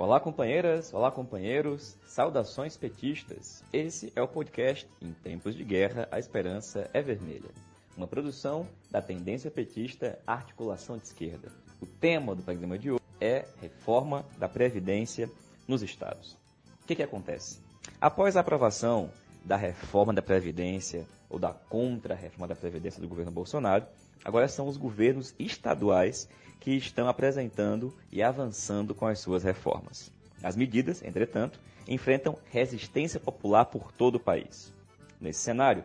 Olá, companheiras, olá, companheiros, saudações petistas. Esse é o podcast Em Tempos de Guerra, a Esperança é Vermelha, uma produção da tendência petista Articulação de Esquerda. O tema do programa de hoje é Reforma da Previdência nos Estados. O que, que acontece? Após a aprovação da reforma da Previdência ou da contra-reforma da Previdência do governo Bolsonaro, agora são os governos estaduais que estão apresentando e avançando com as suas reformas. As medidas, entretanto, enfrentam resistência popular por todo o país. Nesse cenário,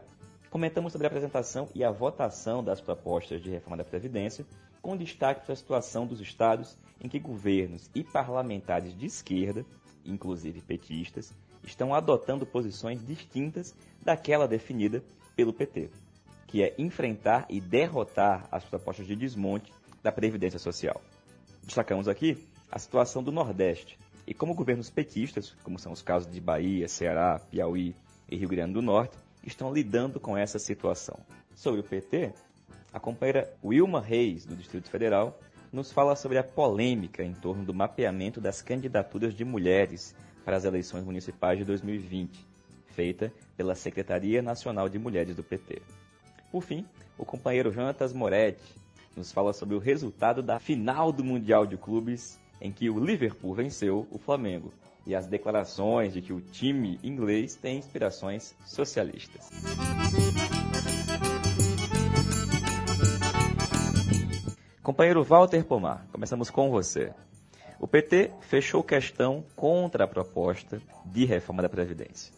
comentamos sobre a apresentação e a votação das propostas de reforma da Previdência, com destaque para a situação dos estados em que governos e parlamentares de esquerda, inclusive petistas, estão adotando posições distintas daquela definida pelo PT, que é enfrentar e derrotar as propostas de desmonte da Previdência Social. Destacamos aqui a situação do Nordeste e como governos petistas, como são os casos de Bahia, Ceará, Piauí e Rio Grande do Norte, estão lidando com essa situação. Sobre o PT, a companheira Wilma Reis, do Distrito Federal, nos fala sobre a polêmica em torno do mapeamento das candidaturas de mulheres para as eleições municipais de 2020, feita pela Secretaria Nacional de Mulheres do PT. Por fim, o companheiro Jonatas Moretti nos fala sobre o resultado da final do Mundial de Clubes, em que o Liverpool venceu o Flamengo, e as declarações de que o time inglês tem inspirações socialistas. Companheiro Walter Pomar, começamos com você. O PT fechou questão contra a proposta de reforma da Previdência.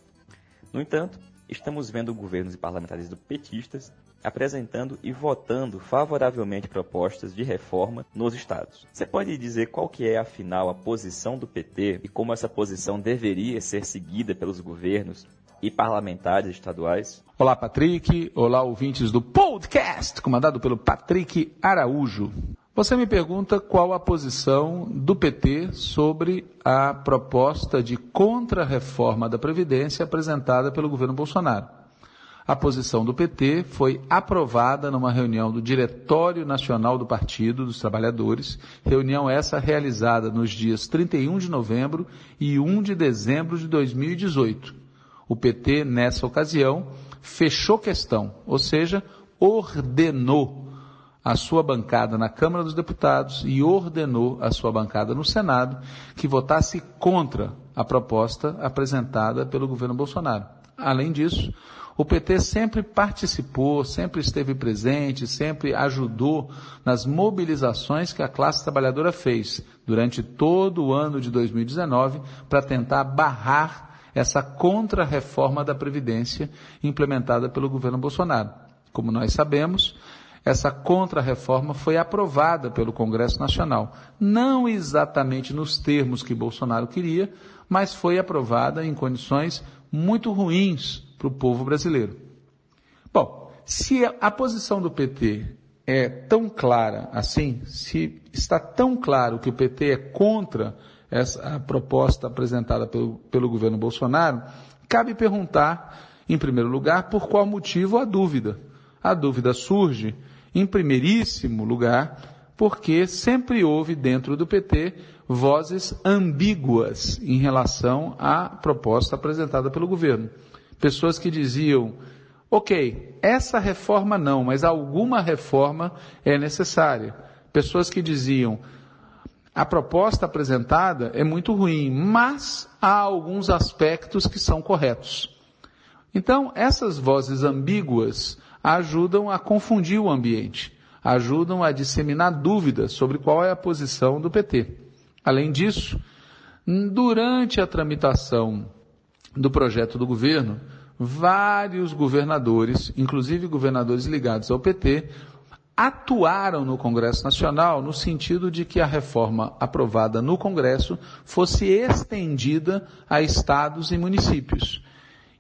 No entanto, estamos vendo governos e parlamentares do petistas apresentando e votando favoravelmente propostas de reforma nos estados. Você pode dizer qual que é, afinal, a posição do PT e como essa posição deveria ser seguida pelos governos e parlamentares estaduais? Olá, Patrick. Olá, ouvintes do podcast, comandado pelo Patrick Araújo. Você me pergunta qual a posição do PT sobre a proposta de contra-reforma da Previdência apresentada pelo governo Bolsonaro. A posição do PT foi aprovada numa reunião do Diretório Nacional do Partido dos Trabalhadores, reunião essa realizada nos dias 31 de novembro e 1 de dezembro de 2018. O PT, nessa ocasião, fechou questão, ou seja, ordenou a sua bancada na Câmara dos Deputados e ordenou a sua bancada no Senado que votasse contra a proposta apresentada pelo governo Bolsonaro. Além disso, o PT sempre participou, sempre esteve presente, sempre ajudou nas mobilizações que a classe trabalhadora fez durante todo o ano de 2019 para tentar barrar essa contra-reforma da Previdência implementada pelo governo Bolsonaro. Como nós sabemos, essa contra-reforma foi aprovada pelo Congresso Nacional. Não exatamente nos termos que Bolsonaro queria, mas foi aprovada em condições muito ruins para o povo brasileiro. Bom, se a posição do PT é tão clara assim, se está tão claro que o PT é contra essa proposta apresentada pelo, pelo governo Bolsonaro, cabe perguntar, em primeiro lugar, por qual motivo a dúvida. A dúvida surge em primeiríssimo lugar, porque sempre houve dentro do PT vozes ambíguas em relação à proposta apresentada pelo governo. Pessoas que diziam, ok, essa reforma não, mas alguma reforma é necessária. Pessoas que diziam, a proposta apresentada é muito ruim, mas há alguns aspectos que são corretos. Então, essas vozes ambíguas ajudam a confundir o ambiente, ajudam a disseminar dúvidas sobre qual é a posição do PT. Além disso, durante a tramitação do projeto do governo, vários governadores, inclusive governadores ligados ao PT, atuaram no Congresso Nacional no sentido de que a reforma aprovada no Congresso fosse estendida a estados e municípios.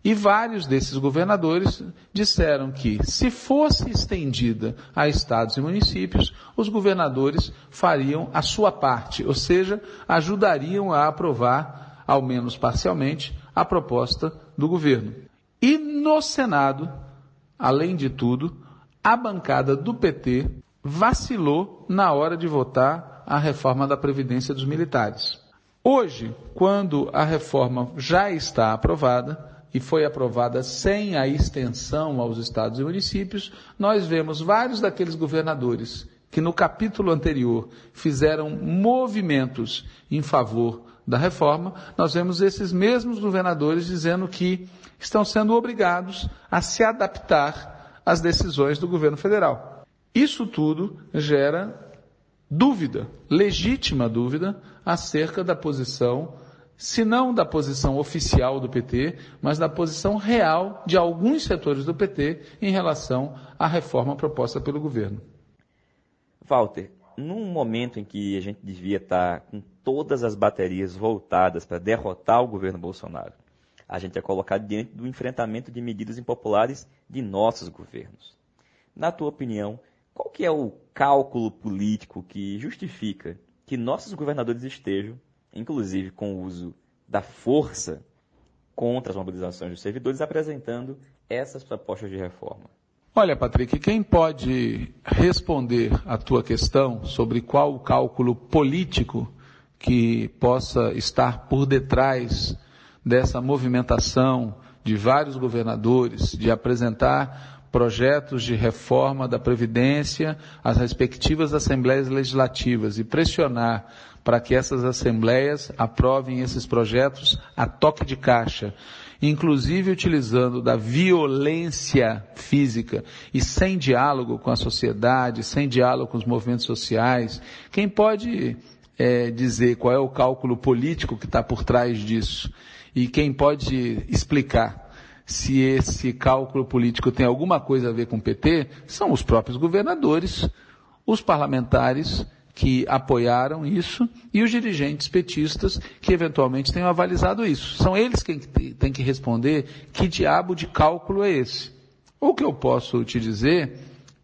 E vários desses governadores disseram que, se fosse estendida a estados e municípios, os governadores fariam a sua parte, ou seja, ajudariam a aprovar, ao menos parcialmente, a proposta do governo. E no Senado, além de tudo, a bancada do PT vacilou na hora de votar a reforma da Previdência dos Militares. Hoje, quando a reforma já está aprovada, e foi aprovada sem a extensão aos estados e municípios, nós vemos vários daqueles governadores que no capítulo anterior fizeram movimentos em favor da reforma, nós vemos esses mesmos governadores dizendo que estão sendo obrigados a se adaptar às decisões do governo federal. Isso tudo gera dúvida, legítima dúvida, acerca da posição se não da posição oficial do PT, mas da posição real de alguns setores do PT em relação à reforma proposta pelo governo. Walter, num momento em que a gente devia estar com todas as baterias voltadas para derrotar o governo Bolsonaro, a gente é colocado diante do enfrentamento de medidas impopulares de nossos governos. Na tua opinião, qual que é o cálculo político que justifica que nossos governadores estejam inclusive com o uso da força contra as mobilizações dos servidores, apresentando essas propostas de reforma. Olha, Patrick, quem pode responder à tua questão sobre qual o cálculo político que possa estar por detrás dessa movimentação de vários governadores de apresentar projetos de reforma da Previdência às respectivas assembleias legislativas e pressionar para que essas assembleias aprovem esses projetos a toque de caixa, inclusive utilizando da violência física e sem diálogo com a sociedade, sem diálogo com os movimentos sociais. Quem pode é, dizer qual é o cálculo político que está por trás disso? E quem pode explicar se esse cálculo político tem alguma coisa a ver com o PT são os próprios governadores, os parlamentares que apoiaram isso e os dirigentes petistas que eventualmente tenham avalizado isso. São eles quem têm que responder que diabo de cálculo é esse. O que eu posso te dizer,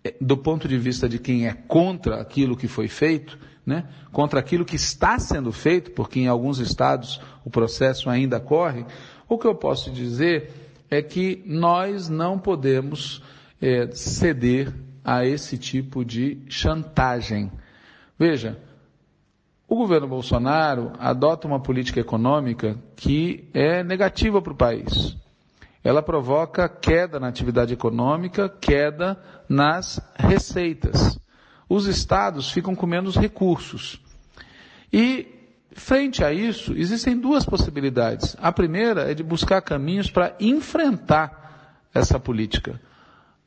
é, do ponto de vista de quem é contra aquilo que foi feito, né, contra aquilo que está sendo feito, porque em alguns estados o processo ainda corre, o que eu posso dizer é que nós não podemos é, ceder a esse tipo de chantagem. Veja, o governo Bolsonaro adota uma política econômica que é negativa para o país. Ela provoca queda na atividade econômica, queda nas receitas. Os estados ficam com menos recursos. E, frente a isso, existem duas possibilidades. A primeira é de buscar caminhos para enfrentar essa política.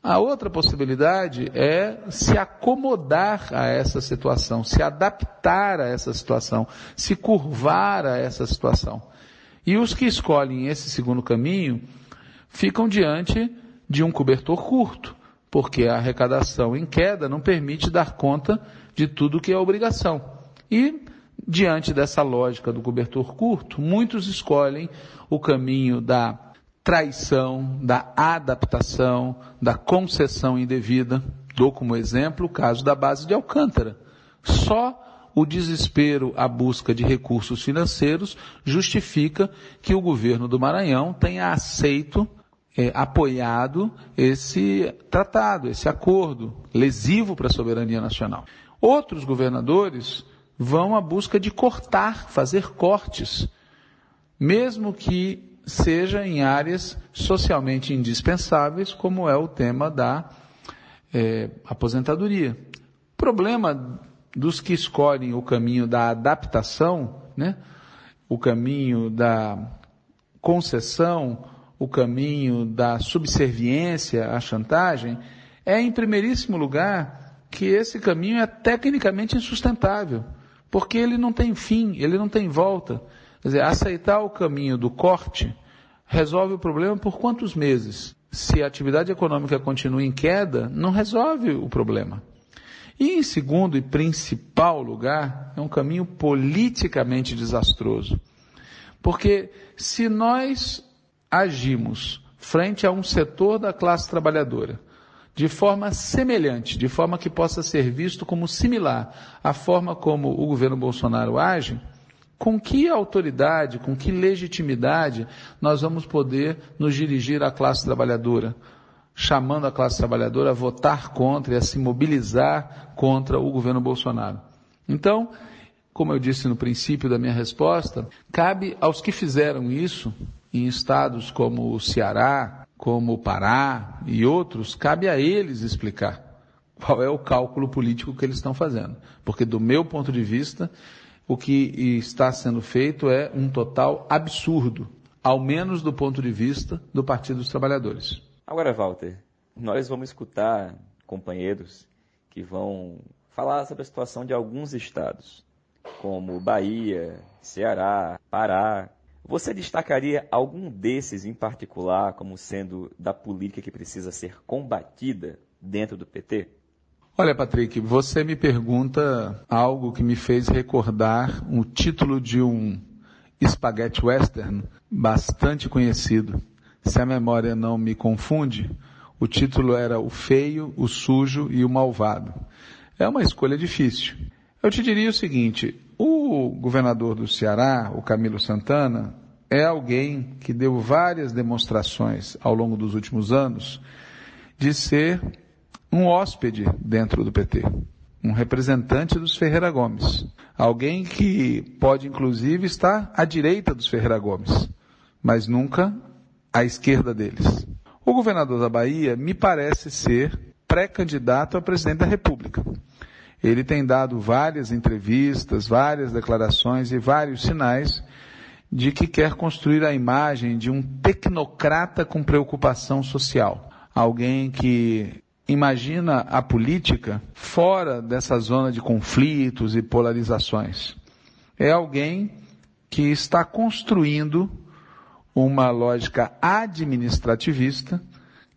A outra possibilidade é se acomodar a essa situação, se adaptar a essa situação, se curvar a essa situação. E os que escolhem esse segundo caminho ficam diante de um cobertor curto, porque a arrecadação em queda não permite dar conta de tudo que é obrigação. E, diante dessa lógica do cobertor curto, muitos escolhem o caminho da traição, da adaptação, da concessão indevida. Dou como exemplo o caso da base de Alcântara. Só o desespero à busca de recursos financeiros justifica que o governo do Maranhão tenha aceito, é, apoiado esse tratado, esse acordo lesivo para a soberania nacional. Outros governadores vão à busca de cortar, fazer cortes, mesmo que seja em áreas socialmente indispensáveis, como é o tema da é, aposentadoria. Problema dos que escolhem o caminho da adaptação, né, o caminho da concessão, o caminho da subserviência à chantagem, é, em primeiríssimo lugar, que esse caminho é tecnicamente insustentável, porque ele não tem fim, ele não tem volta. Quer dizer, aceitar o caminho do corte resolve o problema por quantos meses? Se a atividade econômica continua em queda, não resolve o problema. E em segundo e principal lugar, é um caminho politicamente desastroso. Porque se nós agimos frente a um setor da classe trabalhadora de forma semelhante, de forma que possa ser visto como similar à forma como o governo Bolsonaro age, com que autoridade, com que legitimidade nós vamos poder nos dirigir à classe trabalhadora, chamando a classe trabalhadora a votar contra e a se mobilizar contra o governo Bolsonaro? Então, como eu disse no princípio da minha resposta, cabe aos que fizeram isso em estados como o Ceará, como o Pará e outros, cabe a eles explicar qual é o cálculo político que eles estão fazendo. Porque, do meu ponto de vista, o que está sendo feito é um total absurdo, ao menos do ponto de vista do Partido dos Trabalhadores. Agora, Walter, nós vamos escutar companheiros que vão falar sobre a situação de alguns estados, como Bahia, Ceará, Pará. Você destacaria algum desses em particular como sendo da política que precisa ser combatida dentro do PT? Olha, Patrick, você me pergunta algo que me fez recordar o título de um spaghetti western bastante conhecido. Se a memória não me confunde, o título era O Feio, o Sujo e o Malvado. É uma escolha difícil. Eu te diria o seguinte, o governador do Ceará, o Camilo Santana, é alguém que deu várias demonstrações ao longo dos últimos anos de ser um hóspede dentro do PT, um representante dos Ferreira Gomes, alguém que pode inclusive estar à direita dos Ferreira Gomes, mas nunca à esquerda deles. O governador da Bahia me parece ser pré-candidato a presidente da República. Ele tem dado várias entrevistas, várias declarações e vários sinais de que quer construir a imagem de um tecnocrata com preocupação social. Alguém que imagina a política fora dessa zona de conflitos e polarizações. É alguém que está construindo uma lógica administrativista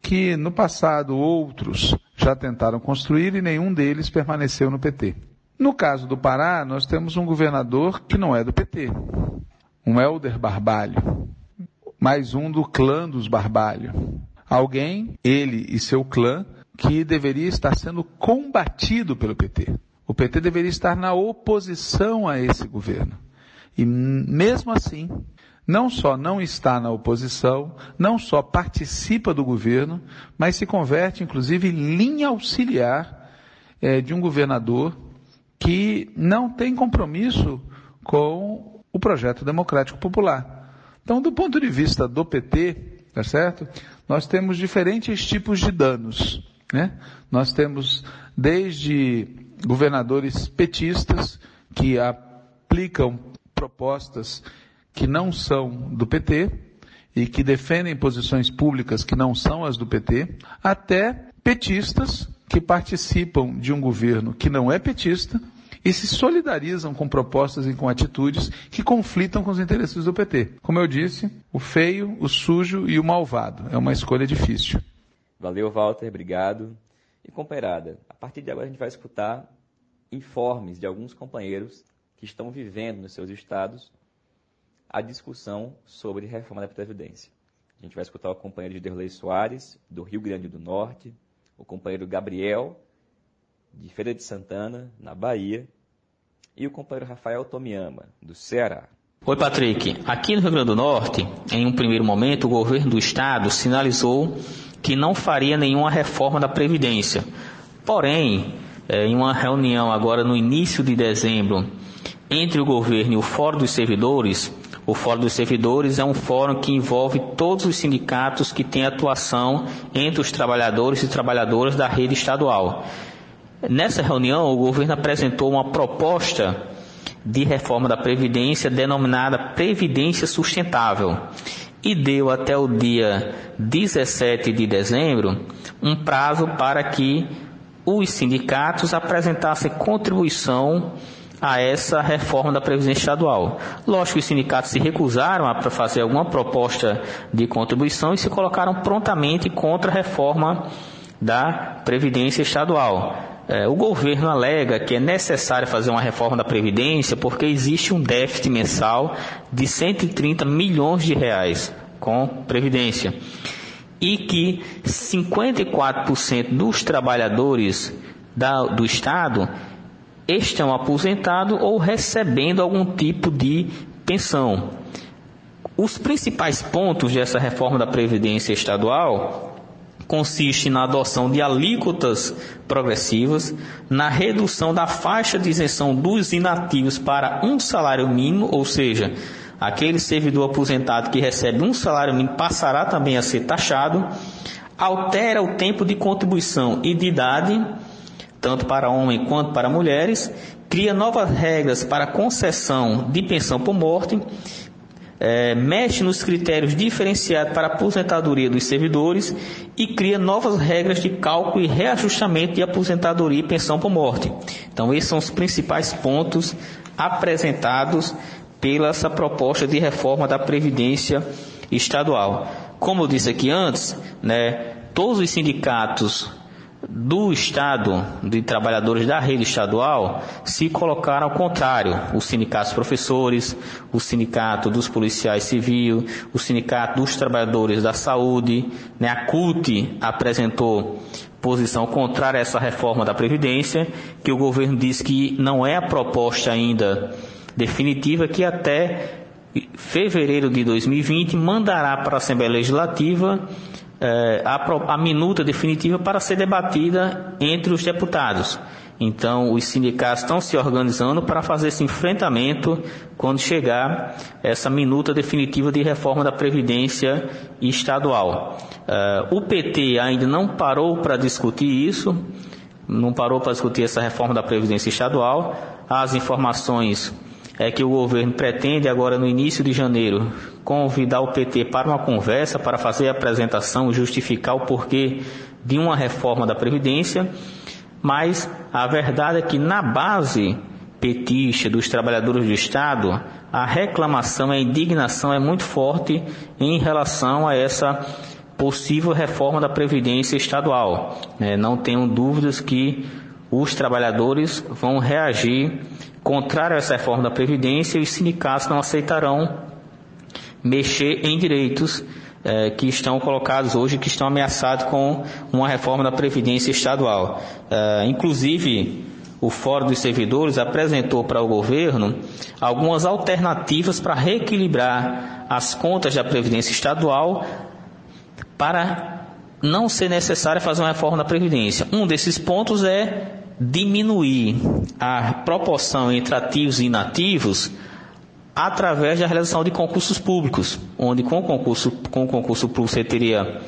que no passado outros já tentaram construir e nenhum deles permaneceu no PT. No caso do Pará, nós temos um governador que não é do PT, um Helder Barbalho, mais um do clã dos Barbalho. Alguém, ele e seu clã, que deveria estar sendo combatido pelo PT. O PT deveria estar na oposição a esse governo. E mesmo assim, não só não está na oposição, não só participa do governo, mas se converte, inclusive, em linha auxiliar é, de um governador que não tem compromisso com o projeto democrático popular. Então, do ponto de vista do PT, tá certo? Nós temos diferentes tipos de danos. Né? Nós temos desde governadores petistas que aplicam propostas que não são do PT e que defendem posições públicas que não são as do PT, até petistas que participam de um governo que não é petista e se solidarizam com propostas e com atitudes que conflitam com os interesses do PT. Como eu disse, o feio, o sujo e o malvado. É uma escolha difícil. Valeu, Walter, obrigado. E companheirada, a partir de agora a gente vai escutar informes de alguns companheiros que estão vivendo nos seus estados a discussão sobre reforma da Previdência. A gente vai escutar o companheiro de Derlei Soares, do Rio Grande do Norte, o companheiro Gabriel, de Feira de Santana, na Bahia, e o companheiro Rafael Tomiyama, do Ceará. Oi, Patrick. Aqui no Rio Grande do Norte, em um primeiro momento, o governo do estado sinalizou que não faria nenhuma reforma da Previdência. Porém, é, em uma reunião agora no início de dezembro entre o governo e o Fórum dos Servidores, o Fórum dos Servidores é um fórum que envolve todos os sindicatos que têm atuação entre os trabalhadores e trabalhadoras da rede estadual. Nessa reunião, o governo apresentou uma proposta de reforma da Previdência denominada Previdência Sustentável e deu até o dia 17 de dezembro um prazo para que os sindicatos apresentassem contribuição a essa reforma da Previdência Estadual. Lógico que os sindicatos se recusaram a fazer alguma proposta de contribuição e se colocaram prontamente contra a reforma da Previdência Estadual. É, o governo alega que é necessário fazer uma reforma da Previdência porque existe um déficit mensal de 130 milhões de reais com Previdência e que 54% dos trabalhadores da, do Estado estão aposentados ou recebendo algum tipo de pensão. Os principais pontos dessa reforma da Previdência Estadual consiste na adoção de alíquotas progressivas, na redução da faixa de isenção dos inativos para um salário mínimo, ou seja, aquele servidor aposentado que recebe um salário mínimo passará também a ser taxado, altera o tempo de contribuição e de idade, tanto para homens quanto para mulheres, cria novas regras para concessão de pensão por morte é, mexe nos critérios diferenciados para aposentadoria dos servidores e cria novas regras de cálculo e reajustamento de aposentadoria e pensão por morte. Então, esses são os principais pontos apresentados pela essa proposta de reforma da Previdência Estadual. Como eu disse aqui antes, né, todos os sindicatos do Estado, de trabalhadores da rede estadual, se colocaram ao contrário. Os sindicatos professores, o sindicato dos policiais civis, o sindicato dos trabalhadores da saúde, né, a CUT apresentou posição contrária a essa reforma da Previdência, que o governo diz que não é a proposta ainda definitiva, que até fevereiro de 2020 mandará para a Assembleia Legislativa é, a, a minuta definitiva para ser debatida entre os deputados. Então, os sindicatos estão se organizando para fazer esse enfrentamento quando chegar essa minuta definitiva de reforma da Previdência estadual. Uh, o PT ainda não parou para discutir isso, não parou para discutir essa reforma da Previdência estadual. As informações é que o governo pretende agora no início de janeiro convidar o PT para uma conversa para fazer a apresentação, justificar o porquê de uma reforma da previdência, mas a verdade é que na base petista dos trabalhadores do Estado, a reclamação, a indignação é muito forte em relação a essa possível reforma da previdência estadual. É, não tenho dúvidas que os trabalhadores vão reagir contrário a essa reforma da Previdência e os sindicatos não aceitarão mexer em direitos eh, que estão colocados hoje, que estão ameaçados com uma reforma da Previdência estadual. Eh, inclusive, o Fórum dos Servidores apresentou para o governo algumas alternativas para reequilibrar as contas da Previdência estadual para não ser necessário fazer uma reforma da Previdência. Um desses pontos é diminuir a proporção entre ativos e inativos através da realização de concursos públicos, onde com o concurso, com o concurso público você teria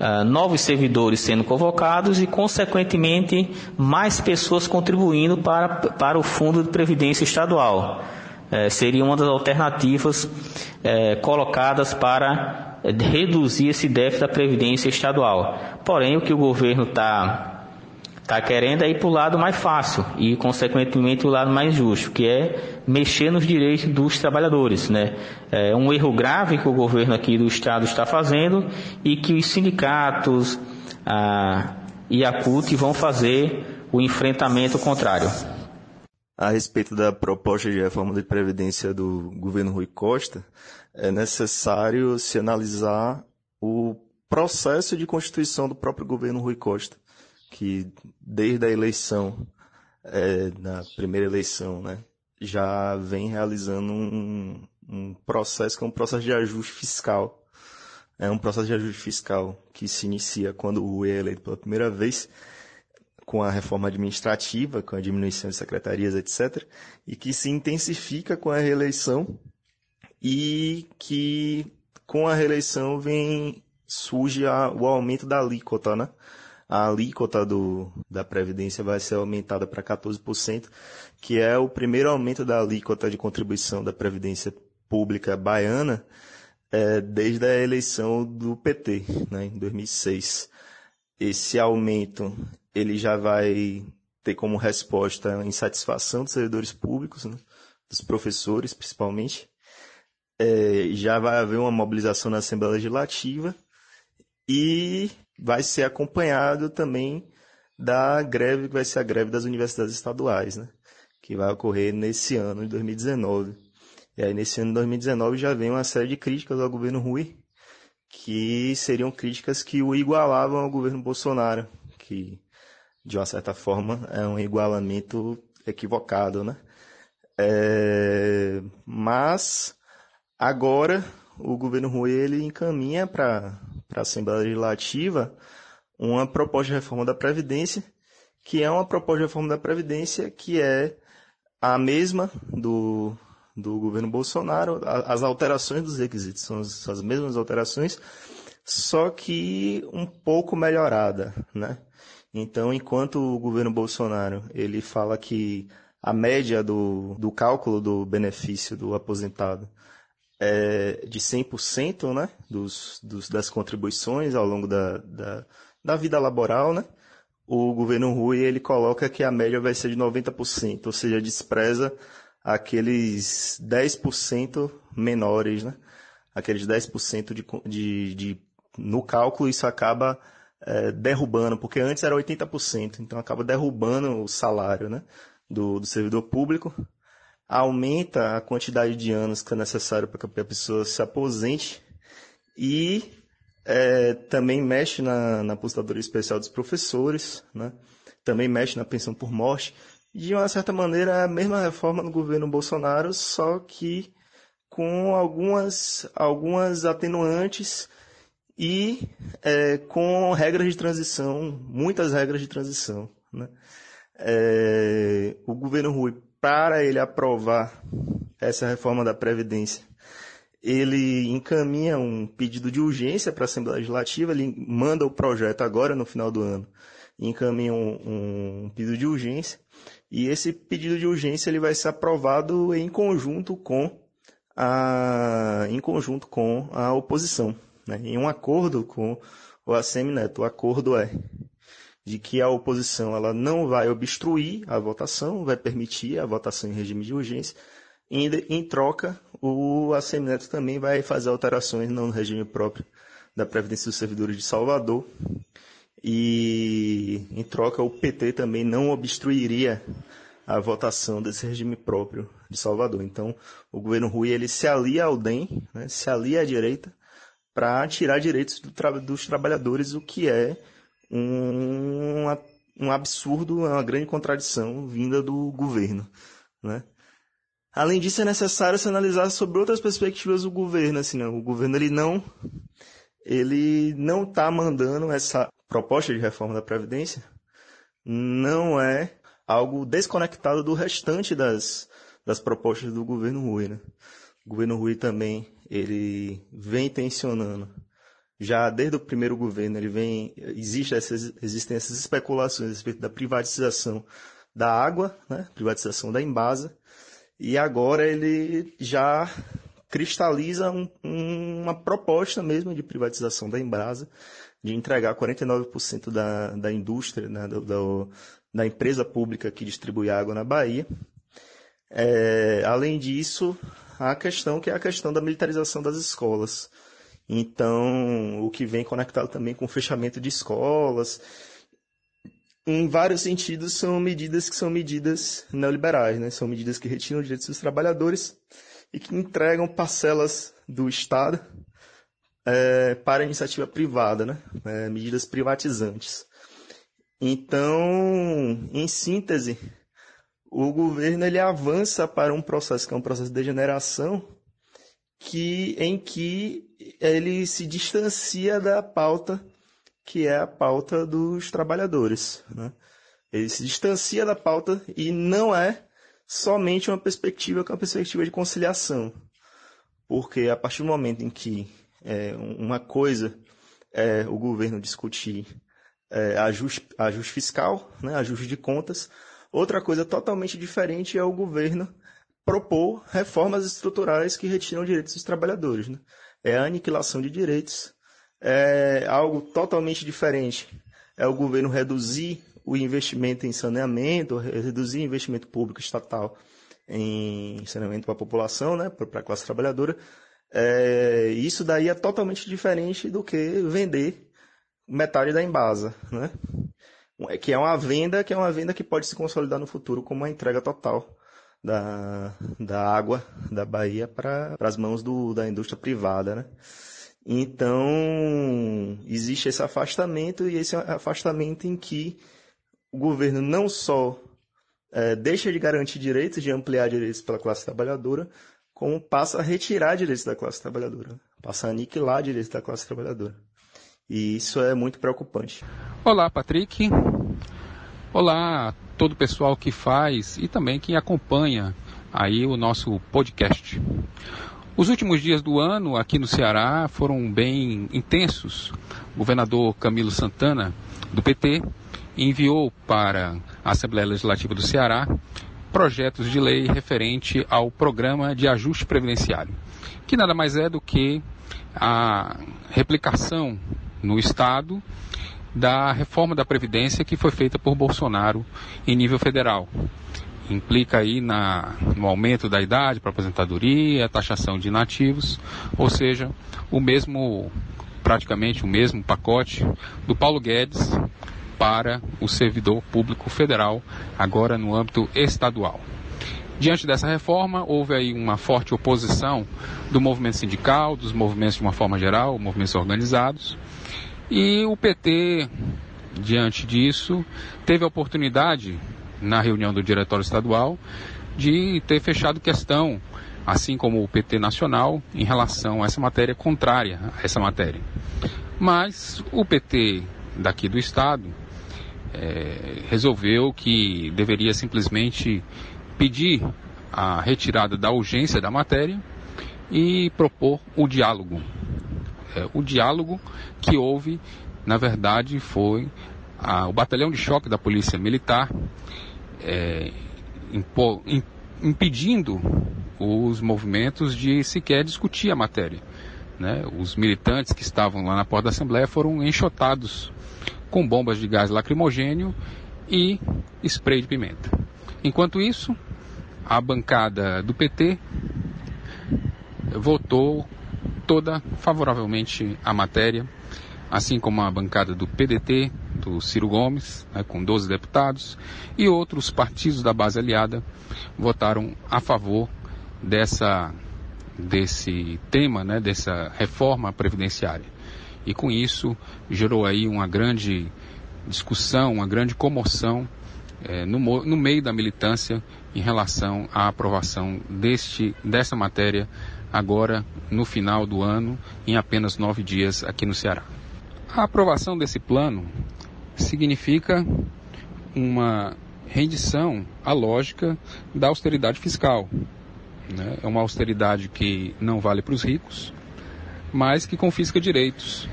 uh, novos servidores sendo convocados e, consequentemente, mais pessoas contribuindo para, para o Fundo de Previdência Estadual. Uh, seria uma das alternativas uh, colocadas para reduzir esse déficit da Previdência Estadual. Porém, o que o governo está está querendo é ir para o lado mais fácil e, consequentemente, o lado mais justo, que é mexer nos direitos dos trabalhadores. Né? É um erro grave que o governo aqui do Estado está fazendo e que os sindicatos a, e a CUT vão fazer o enfrentamento contrário. A respeito da proposta de reforma de previdência do governo Rui Costa, é necessário se analisar o processo de constituição do próprio governo Rui Costa que desde a eleição, é, na primeira eleição, né, já vem realizando um, um processo que é um processo de ajuste fiscal. É um processo de ajuste fiscal que se inicia quando o Rui é eleito pela primeira vez, com a reforma administrativa, com a diminuição de secretarias, etc., e que se intensifica com a reeleição e que com a reeleição vem surge a, o aumento da alíquota, né? A alíquota do, da Previdência vai ser aumentada para 14%, que é o primeiro aumento da alíquota de contribuição da Previdência Pública baiana é, desde a eleição do PT, né, em 2006. Esse aumento ele já vai ter como resposta a insatisfação dos servidores públicos, né, dos professores principalmente. É, já vai haver uma mobilização na Assembleia Legislativa e vai ser acompanhado também da greve, que vai ser a greve das universidades estaduais, né? que vai ocorrer nesse ano de 2019. E aí, nesse ano de 2019, já vem uma série de críticas ao governo Rui, que seriam críticas que o igualavam ao governo Bolsonaro, que, de uma certa forma, é um igualamento equivocado, né? É... Mas, agora, o governo Rui ele encaminha para a Assembleia Legislativa uma proposta de reforma da Previdência, que é uma proposta de reforma da Previdência que é a mesma do, do governo Bolsonaro, as alterações dos requisitos são as, as mesmas alterações, só que um pouco melhorada, né? Então, enquanto o governo Bolsonaro ele fala que a média do, do cálculo do benefício do aposentado é de 100% né, dos, dos, das contribuições ao longo da, da, da, vida laboral, né, o governo Rui ele coloca que a média vai ser de 90%, ou seja, despreza aqueles 10% menores, né, aqueles 10% de, de, de, no cálculo isso acaba é, derrubando, porque antes era 80%, então acaba derrubando o salário, né? do, do servidor público, aumenta a quantidade de anos que é necessário para que a pessoa se aposente e é, também mexe na, na aposentadoria especial dos professores, né? também mexe na pensão por morte. De uma certa maneira, é a mesma reforma do governo Bolsonaro, só que com algumas, algumas atenuantes e é, com regras de transição, muitas regras de transição. Né? é, o governo Rui, para ele aprovar essa reforma da Previdência, ele encaminha um pedido de urgência para a Assembleia Legislativa, ele manda o projeto agora no final do ano, encaminha um, um pedido de urgência, e esse pedido de urgência ele vai ser aprovado em conjunto com a, em conjunto com a oposição, né? em um acordo com o ACM Neto. O acordo é de que a oposição ela não vai obstruir a votação, vai permitir a votação em regime de urgência. E, em troca, o Assemineto também vai fazer alterações no regime próprio da Previdência dos Servidores de Salvador. E, em troca, o PT também não obstruiria a votação desse regime próprio de Salvador. Então, o governo Rui ele se alia ao DEM, né, se alia à direita, para tirar direitos do tra dos trabalhadores, o que é um, um absurdo, uma grande contradição vinda do governo. Né? Além disso, é necessário se analisar sobre outras perspectivas do governo. Assim, né? O governo ele não ele não está mandando essa proposta de reforma da Previdência, não é algo desconectado do restante das, das propostas do governo Rui. Né? O governo Rui também ele vem tensionando já desde o primeiro governo ele vem existe essas, existem essas especulações a respeito da privatização da água, né? privatização da Embasa, e agora ele já cristaliza um, uma proposta mesmo de privatização da Embasa, de entregar 49% da, da indústria, né? da empresa pública que distribui água na Bahia. É, além disso, a questão que é a questão da militarização das escolas. Então, o que vem conectado também com o fechamento de escolas. Em vários sentidos, são medidas que são medidas neoliberais, né? São medidas que retiram os direitos dos trabalhadores e que entregam parcelas do Estado é, para a iniciativa privada, né? É, medidas privatizantes. Então, em síntese, o governo ele avança para um processo que é um processo de degeneração que, em que ele se distancia da pauta que é a pauta dos trabalhadores. Né? Ele se distancia da pauta e não é somente uma perspectiva que é uma perspectiva de conciliação. Porque a partir do momento em que é, uma coisa é o governo discutir é, ajuste, ajuste fiscal, né, ajuste de contas, outra coisa totalmente diferente é o governo propor reformas estruturais que retiram direitos dos trabalhadores. Né? É a aniquilação de direitos, é algo totalmente diferente. É o governo reduzir o investimento em saneamento, reduzir o investimento público estatal em saneamento para a população, né, para a classe trabalhadora. É, isso daí é totalmente diferente do que vender metade da Embasa, né? Que é uma venda, que é uma venda que pode se consolidar no futuro como uma entrega total da, da água da Bahia para as mãos do, da indústria privada, né? Então, existe esse afastamento e esse afastamento em que o governo não só é, deixa de garantir direitos, de ampliar direitos pela classe trabalhadora, como passa a retirar direitos da classe trabalhadora, passa a aniquilar direitos da classe trabalhadora. E isso é muito preocupante. Olá, Patrick. Olá todo o pessoal que faz e também quem acompanha aí o nosso podcast. Os últimos dias do ano aqui no Ceará foram bem intensos. O governador Camilo Santana, do PT, enviou para a Assembleia Legislativa do Ceará projetos de lei referente ao programa de ajuste previdenciário, que nada mais é do que a replicação no Estado da reforma da Previdência que foi feita por Bolsonaro em nível federal. Implica aí na, no aumento da idade para aposentadoria, taxação de inativos, ou seja, o mesmo, praticamente o mesmo pacote do Paulo Guedes para o servidor público federal, agora no âmbito estadual. Diante dessa reforma, houve aí uma forte oposição do movimento sindical, dos movimentos de uma forma geral, movimentos organizados, e o PT, diante disso, teve a oportunidade, na reunião do Diretório Estadual, de ter fechado questão, assim como o PT Nacional, em relação a essa matéria contrária a essa matéria. Mas o PT daqui do Estado é, resolveu que deveria simplesmente pedir a retirada da urgência da matéria e propor o diálogo é, o diálogo que houve, na verdade, foi a, o batalhão de choque da Polícia Militar é, impo, in, impedindo os movimentos de sequer discutir a matéria. Né? Os militantes que estavam lá na porta da Assembleia foram enxotados com bombas de gás lacrimogênio e spray de pimenta. Enquanto isso, a bancada do PT votou toda favoravelmente à matéria, assim como a bancada do PDT, do Ciro Gomes, né, com 12 deputados, e outros partidos da base aliada votaram a favor dessa, desse tema, né, dessa reforma previdenciária. E com isso gerou aí uma grande discussão, uma grande comoção é, no, no meio da militância em relação à aprovação deste, dessa matéria agora no final do ano, em apenas nove dias aqui no Ceará. A aprovação desse plano significa uma rendição à lógica da austeridade fiscal. Né? É uma austeridade que não vale para os ricos, mas que confisca direitos,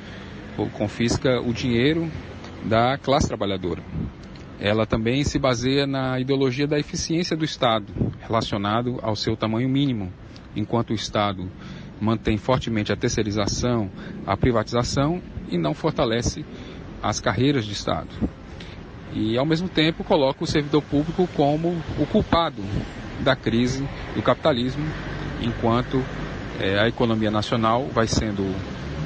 ou confisca o dinheiro da classe trabalhadora. Ela também se baseia na ideologia da eficiência do Estado, relacionado ao seu tamanho mínimo, enquanto o Estado mantém fortemente a terceirização, a privatização e não fortalece as carreiras de Estado. E, ao mesmo tempo, coloca o servidor público como o culpado da crise do capitalismo, enquanto é, a economia nacional vai sendo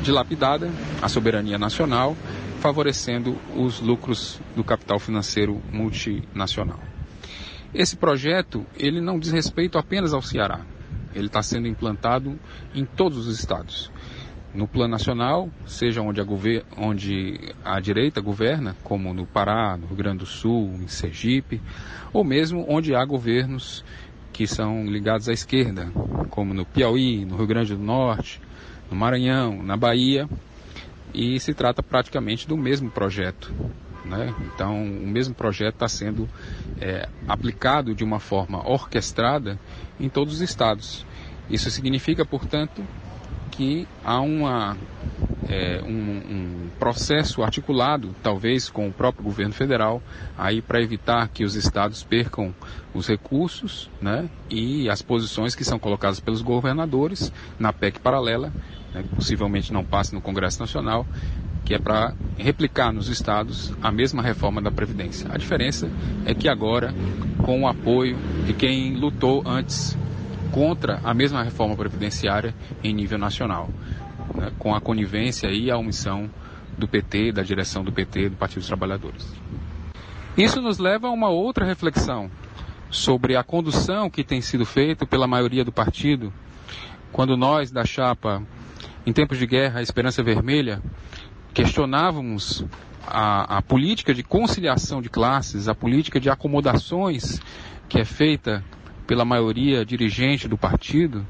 dilapidada, a soberania nacional, favorecendo os lucros do capital financeiro multinacional. Esse projeto, ele não diz respeito apenas ao Ceará, ele está sendo implantado em todos os estados. No plano nacional, seja onde a, onde a direita governa, como no Pará, no Rio Grande do Sul, em Sergipe, ou mesmo onde há governos que são ligados à esquerda, como no Piauí, no Rio Grande do Norte, no Maranhão, na Bahia, e se trata praticamente do mesmo projeto. Né? Então, o mesmo projeto está sendo é, aplicado de uma forma orquestrada em todos os estados. Isso significa, portanto, que há uma, é, um, um, processo articulado, talvez com o próprio governo federal, aí para evitar que os estados percam os recursos né, e as posições que são colocadas pelos governadores na PEC paralela, né, possivelmente não passe no Congresso Nacional, que é para replicar nos estados a mesma reforma da Previdência. A diferença é que agora, com o apoio de quem lutou antes contra a mesma reforma previdenciária em nível nacional, né, com a conivência e a omissão do PT, da direção do PT, do Partido dos Trabalhadores. Isso nos leva a uma outra reflexão sobre a condução que tem sido feita pela maioria do partido, quando nós da chapa, em tempos de guerra, a Esperança Vermelha, questionávamos a, a política de conciliação de classes, a política de acomodações que é feita pela maioria dirigente do partido,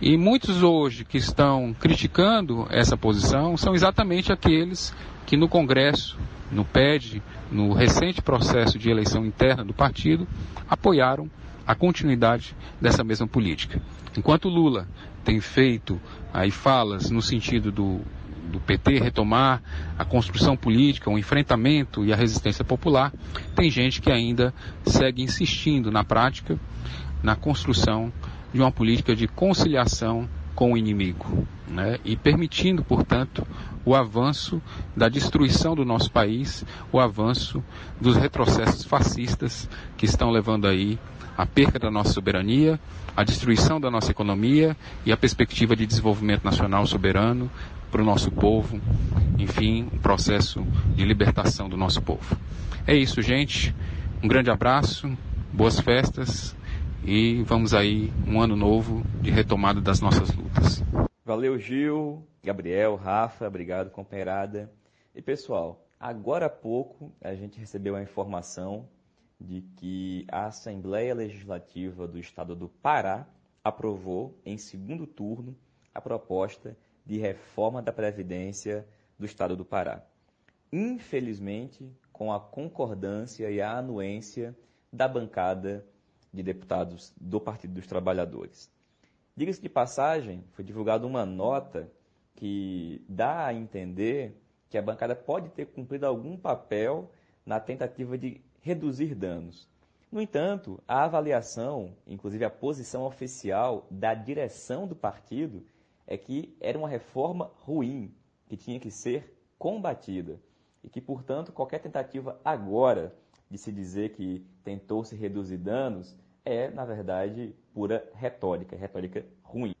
E muitos hoje que estão criticando essa posição são exatamente aqueles que no Congresso, no PED, no recente processo de eleição interna do partido, apoiaram a continuidade dessa mesma política. Enquanto Lula tem feito aí falas no sentido do, do PT retomar a construção política, o enfrentamento e a resistência popular, tem gente que ainda segue insistindo na prática na construção de uma política de conciliação com o inimigo, né? e permitindo, portanto, o avanço da destruição do nosso país, o avanço dos retrocessos fascistas que estão levando aí a perca da nossa soberania, a destruição da nossa economia e a perspectiva de desenvolvimento nacional soberano para o nosso povo, enfim, um processo de libertação do nosso povo. É isso, gente. Um grande abraço, boas festas e vamos aí um ano novo de retomada das nossas lutas. Valeu, Gil, Gabriel, Rafa, obrigado, companheirada. E pessoal, agora há pouco a gente recebeu a informação de que a Assembleia Legislativa do Estado do Pará aprovou em segundo turno a proposta de reforma da Previdência do Estado do Pará. Infelizmente, com a concordância e a anuência da bancada de deputados do Partido dos Trabalhadores. Diga-se de passagem, foi divulgada uma nota que dá a entender que a bancada pode ter cumprido algum papel na tentativa de reduzir danos. No entanto, a avaliação, inclusive a posição oficial da direção do partido, é que era uma reforma ruim, que tinha que ser combatida e que, portanto, qualquer tentativa agora de se dizer que tentou se reduzir danos é, na verdade, pura retórica, retórica ruim.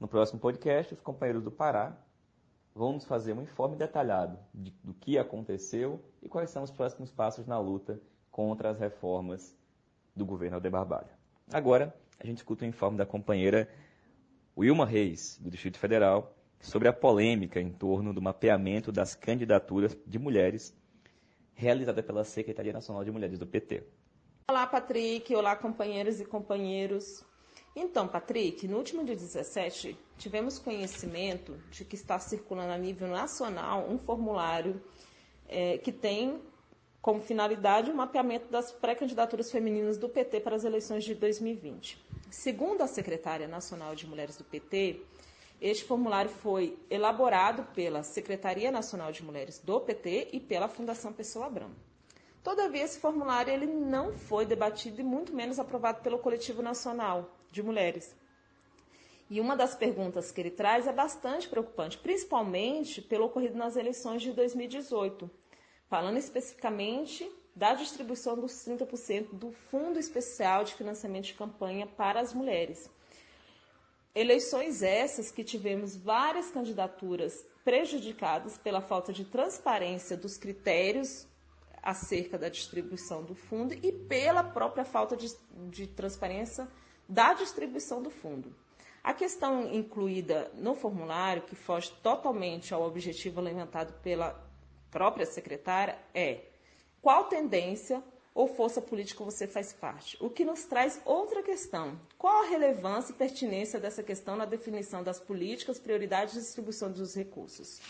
No próximo podcast, os companheiros do Pará vão nos fazer um informe detalhado de, do que aconteceu e quais são os próximos passos na luta contra as reformas do governo Alder Barbalho. Agora, a gente escuta o informe da companheira Wilma Reis, do Distrito Federal, sobre a polêmica em torno do mapeamento das candidaturas de mulheres realizada pela Secretaria Nacional de Mulheres do PT. Olá, Patrick. Olá, companheiros e companheiros. Então, Patrick, no último dia 17, tivemos conhecimento de que está circulando a nível nacional um formulário é, que tem como finalidade o mapeamento das pré-candidaturas femininas do PT para as eleições de 2020. Segundo a secretária nacional de Mulheres do PT, este formulário foi elaborado pela Secretaria Nacional de Mulheres do PT e pela Fundação Pessoa Abramo. Todavia, esse formulário ele não foi debatido e muito menos aprovado pelo Coletivo Nacional de Mulheres. E uma das perguntas que ele traz é bastante preocupante, principalmente pelo ocorrido nas eleições de 2018, falando especificamente da distribuição dos 30% do Fundo Especial de Financiamento de Campanha para as Mulheres. Eleições essas que tivemos várias candidaturas prejudicadas pela falta de transparência dos critérios acerca da distribuição do fundo e pela própria falta de, de transparência da distribuição do fundo. A questão incluída no formulário, que foge totalmente ao objetivo alimentado pela própria secretária, é qual tendência ou força política você faz parte. O que nos traz outra questão. Qual a relevância e pertinência dessa questão na definição das políticas, prioridades e distribuição dos recursos?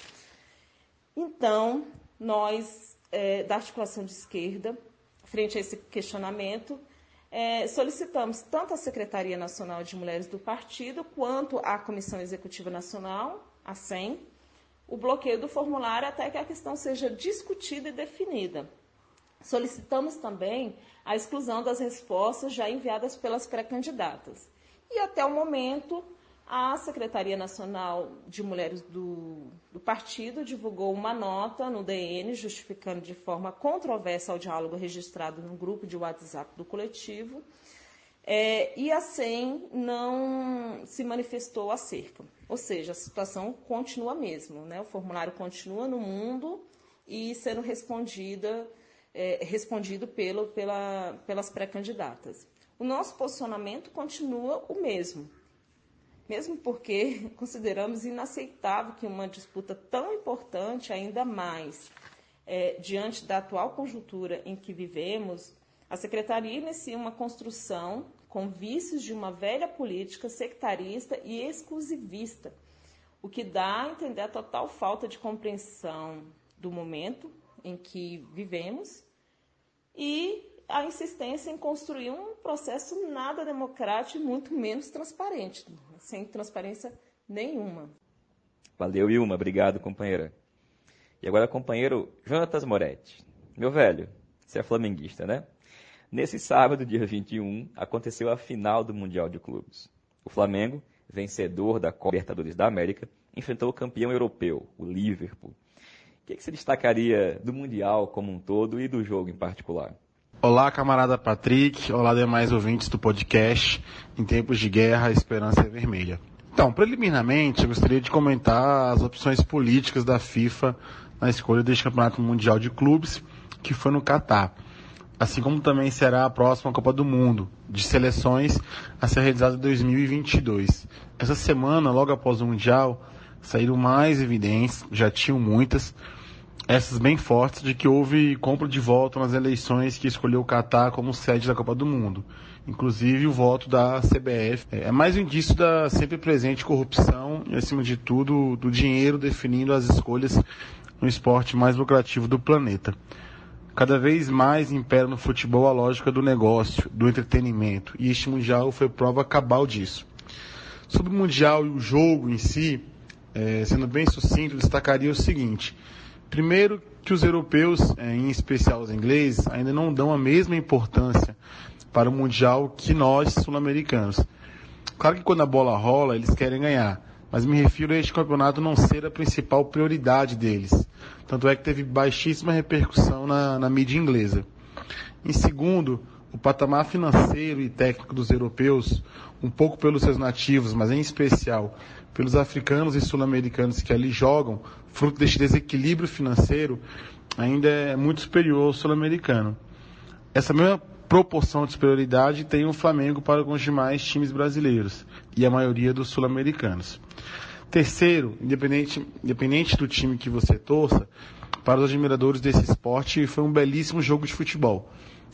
Então, nós, é, da articulação de esquerda, frente a esse questionamento, é, solicitamos tanto à Secretaria Nacional de Mulheres do Partido quanto à Comissão Executiva Nacional, a SEM, o bloqueio do formulário até que a questão seja discutida e definida. Solicitamos também a exclusão das respostas já enviadas pelas pré-candidatas. E até o momento, a Secretaria Nacional de Mulheres do, do, partido divulgou uma nota no DN justificando de forma controversa o diálogo registrado no grupo de WhatsApp do coletivo. É, e a SEM não se manifestou acerca. Ou seja, a situação continua mesmo. Né? O formulário continua no mundo e sendo respondida é, respondido pelo, pela, pelas pré-candidatas. O nosso posicionamento continua o mesmo, mesmo porque consideramos inaceitável que uma disputa tão importante, ainda mais é, diante da atual conjuntura em que vivemos, A secretaria inicia uma construção com vícios de uma velha política sectarista e exclusivista, o que dá a entender a total falta de compreensão do momento em que vivemos e a insistência em construir um processo nada democrático e muito menos transparente, sem transparência nenhuma. Valeu, Ilma. Obrigado, companheira. E agora, companheiro Jonatas Moretti. Meu velho, você é flamenguista, né? Nesse sábado, dia 21, aconteceu a final do Mundial de Clubes. O Flamengo, vencedor da Copa Libertadores da América, enfrentou o campeão europeu, o Liverpool. O que, que você destacaria do Mundial como um todo e do jogo em particular? Olá, camarada Patrick. Olá, demais ouvintes do podcast. Em tempos de guerra, a esperança é vermelha. Então, preliminarmente, eu gostaria de comentar as opções políticas da FIFA na escolha deste Campeonato Mundial de Clubes, que foi no Catar. Assim como também será a próxima Copa do Mundo, de seleções a ser realizada em 2022. Essa semana, logo após o Mundial, saíram mais evidências, já tinham muitas, essas bem fortes de que houve compra de voto nas eleições que escolheu o Catar como sede da Copa do Mundo. Inclusive o voto da CBF. É mais um indício da sempre presente corrupção e, acima de tudo, do dinheiro definindo as escolhas no esporte mais lucrativo do planeta. Cada vez mais impera no futebol a lógica do negócio, do entretenimento, e este Mundial foi prova cabal disso. Sobre o Mundial e o jogo em si, é, sendo bem sucinto, destacaria o seguinte. Primeiro, que os europeus, é, em especial os ingleses, ainda não dão a mesma importância para o Mundial que nós, sul-americanos. Claro que quando a bola rola, eles querem ganhar, mas me refiro a este campeonato não ser a principal prioridade deles. Tanto é que teve baixíssima repercussão na, na mídia inglesa. Em segundo, o patamar financeiro e técnico dos europeus, um pouco pelos seus nativos, mas em especial pelos africanos e sul-americanos que ali jogam, fruto deste desequilíbrio financeiro, ainda é muito superior ao sul-americano. Essa mesma proporção de superioridade tem o Flamengo para alguns demais times brasileiros e a maioria dos sul-americanos. Terceiro, independente, independente do time que você torça, para os admiradores desse esporte foi um belíssimo jogo de futebol.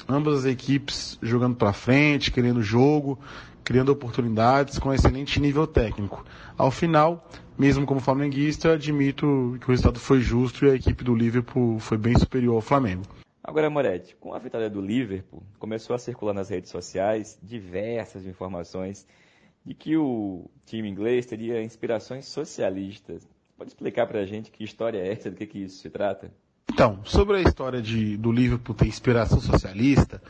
Ambas as equipes jogando para frente, querendo jogo, criando oportunidades com excelente nível técnico. Ao final, mesmo como flamenguista, admito que o resultado foi justo e a equipe do Liverpool foi bem superior ao Flamengo. Agora, Moretti, com a vitória do Liverpool, começou a circular nas redes sociais diversas informações de que o time inglês teria inspirações socialistas. Pode explicar para a gente que história é essa, do que, que isso se trata? Então, sobre a história de, do Liverpool ter inspiração socialista,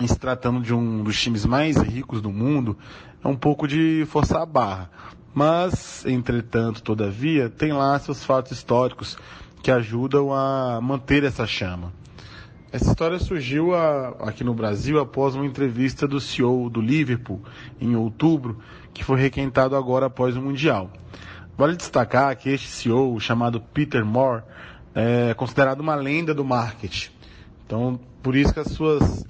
em se tratando de um dos times mais ricos do mundo, é um pouco de forçar a barra. Mas, entretanto, todavia, tem lá seus fatos históricos que ajudam a manter essa chama. Essa história surgiu a, aqui no Brasil após uma entrevista do CEO do Liverpool, em outubro, que foi requentado agora após o Mundial. Vale destacar que este CEO, chamado Peter Moore, é considerado uma lenda do marketing. Então, por isso que as suas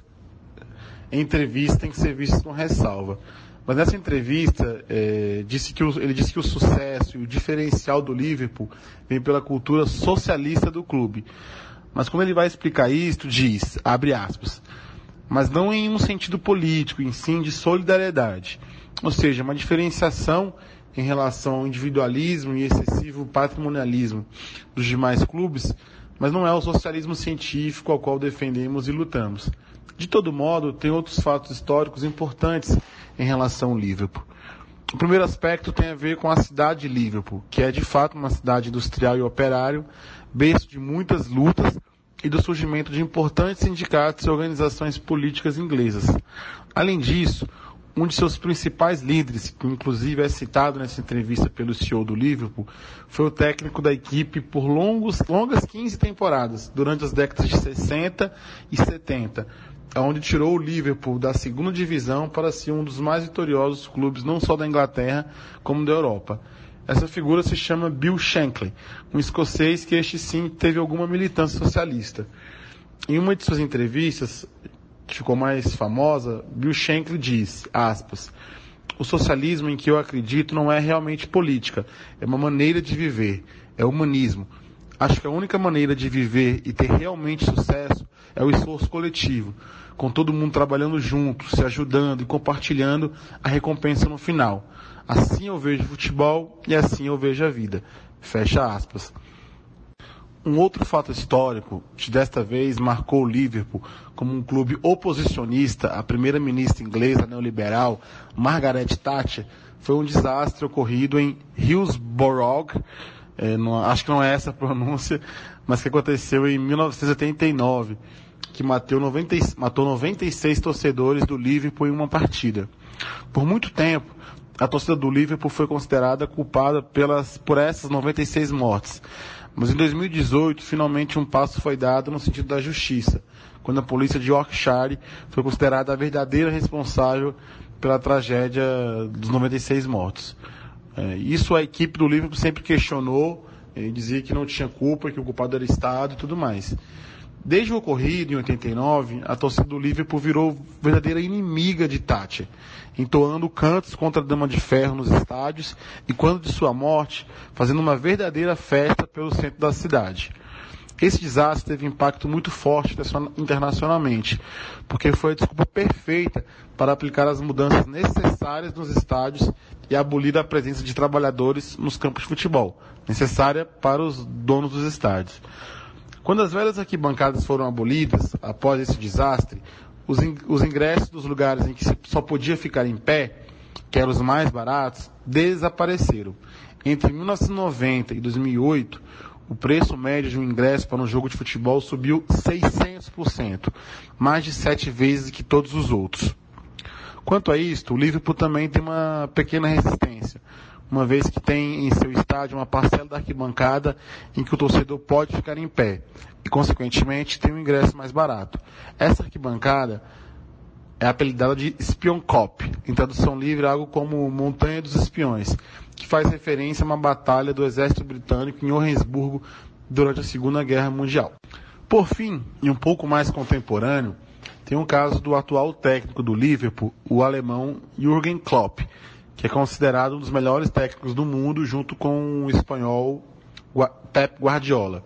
entrevista tem que ser vista com ressalva. Mas nessa entrevista, é, disse que o, ele disse que o sucesso e o diferencial do Liverpool vem pela cultura socialista do clube. Mas quando ele vai explicar isso, diz, abre aspas, mas não em um sentido político, em sim de solidariedade. Ou seja, uma diferenciação em relação ao individualismo e excessivo patrimonialismo dos demais clubes, mas não é o socialismo científico ao qual defendemos e lutamos. De todo modo, tem outros fatos históricos importantes em relação ao Liverpool. O primeiro aspecto tem a ver com a cidade de Liverpool, que é de fato uma cidade industrial e operário, berço de muitas lutas e do surgimento de importantes sindicatos e organizações políticas inglesas. Além disso, um de seus principais líderes, que inclusive é citado nessa entrevista pelo CEO do Liverpool, foi o técnico da equipe por longos, longas 15 temporadas, durante as décadas de 60 e 70, onde tirou o Liverpool da segunda divisão para ser um dos mais vitoriosos clubes não só da Inglaterra, como da Europa. Essa figura se chama Bill Shankly, um escocês que este sim teve alguma militância socialista. Em uma de suas entrevistas, que ficou mais famosa, Bill Shankly disse, aspas, o socialismo em que eu acredito não é realmente política, é uma maneira de viver, é humanismo. Acho que a única maneira de viver e ter realmente sucesso é o esforço coletivo, com todo mundo trabalhando junto, se ajudando e compartilhando a recompensa no final. Assim eu vejo futebol e assim eu vejo a vida. Fecha aspas. Um outro fato histórico, que desta vez marcou o Liverpool como um clube oposicionista à primeira-ministra inglesa neoliberal Margaret Thatcher, foi um desastre ocorrido em Hillsborough, é, não, acho que não é essa a pronúncia, mas que aconteceu em 1989, que matou, 90, matou 96 torcedores do Liverpool em uma partida. Por muito tempo, a torcida do Liverpool foi considerada culpada pelas, por essas 96 mortes. Mas em 2018, finalmente um passo foi dado no sentido da justiça, quando a polícia de Yorkshire foi considerada a verdadeira responsável pela tragédia dos 96 mortos. É, isso a equipe do Liverpool sempre questionou, e dizia que não tinha culpa, que o culpado era o Estado e tudo mais. Desde o ocorrido, em 89, a torcida do Liverpool virou verdadeira inimiga de Thatcher, entoando cantos contra a Dama de Ferro nos estádios e, quando de sua morte, fazendo uma verdadeira festa pelo centro da cidade. Esse desastre teve impacto muito forte internacionalmente, porque foi a desculpa perfeita para aplicar as mudanças necessárias nos estádios e abolir a presença de trabalhadores nos campos de futebol, necessária para os donos dos estádios. Quando as velhas arquibancadas foram abolidas, após esse desastre, os, os ingressos dos lugares em que só podia ficar em pé, que eram os mais baratos, desapareceram. Entre 1990 e 2008, o preço médio de um ingresso para um jogo de futebol subiu 600%, mais de sete vezes que todos os outros. Quanto a isto, o Liverpool também tem uma pequena resistência uma vez que tem em seu estádio uma parcela da arquibancada em que o torcedor pode ficar em pé e, consequentemente, tem um ingresso mais barato. Essa arquibancada é apelidada de Spion Cop, em tradução livre algo como Montanha dos Espiões, que faz referência a uma batalha do exército britânico em Orensburgo durante a Segunda Guerra Mundial. Por fim, e um pouco mais contemporâneo, tem o um caso do atual técnico do Liverpool, o alemão Jürgen Klopp, que é considerado um dos melhores técnicos do mundo, junto com o espanhol Pep Guardiola.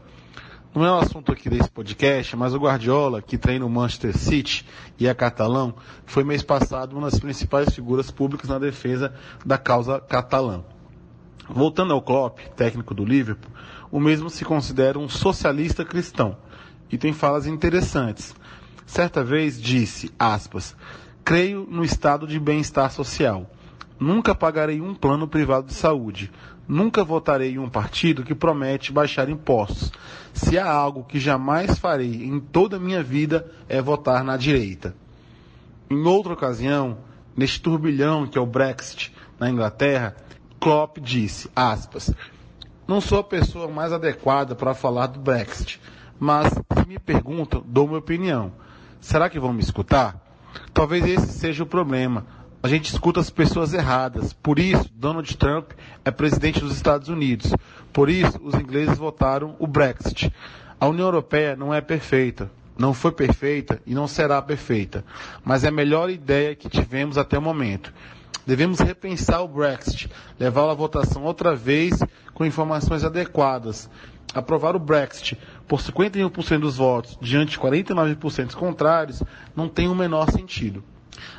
Não é o um assunto aqui desse podcast, mas o Guardiola, que treina o Manchester City e é catalão, foi mês passado uma das principais figuras públicas na defesa da causa catalã. Voltando ao Klopp, técnico do Liverpool, o mesmo se considera um socialista cristão e tem falas interessantes. Certa vez disse, aspas, creio no estado de bem-estar social Nunca pagarei um plano privado de saúde. Nunca votarei em um partido que promete baixar impostos. Se há algo que jamais farei em toda a minha vida é votar na direita. Em outra ocasião, neste turbilhão que é o Brexit na Inglaterra, Klopp disse, aspas, não sou a pessoa mais adequada para falar do Brexit, mas se me perguntam, dou minha opinião. Será que vão me escutar? Talvez esse seja o problema a gente escuta as pessoas erradas. Por isso, Donald Trump é presidente dos Estados Unidos. Por isso, os ingleses votaram o Brexit. A União Europeia não é perfeita. Não foi perfeita e não será perfeita. Mas é a melhor ideia que tivemos até o momento. Devemos repensar o Brexit, levá-lo à votação outra vez com informações adequadas. Aprovar o Brexit por 51% dos votos diante de 49% contrários não tem o menor sentido.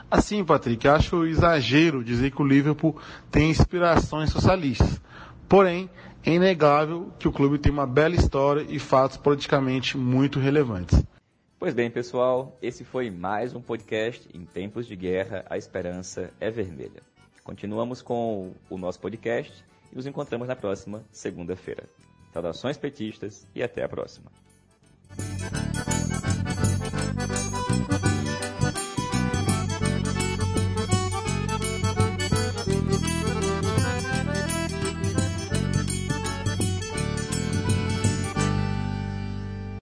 Assim, Patrick, acho exagero dizer que o Liverpool tem inspirações socialistas. Porém, é inegável que o clube tem uma bela história e fatos politicamente muito relevantes. Pois bem, pessoal, esse foi mais um podcast em tempos de guerra, a esperança é vermelha. Continuamos com o nosso podcast e nos encontramos na próxima segunda-feira. Saudações petistas e até a próxima.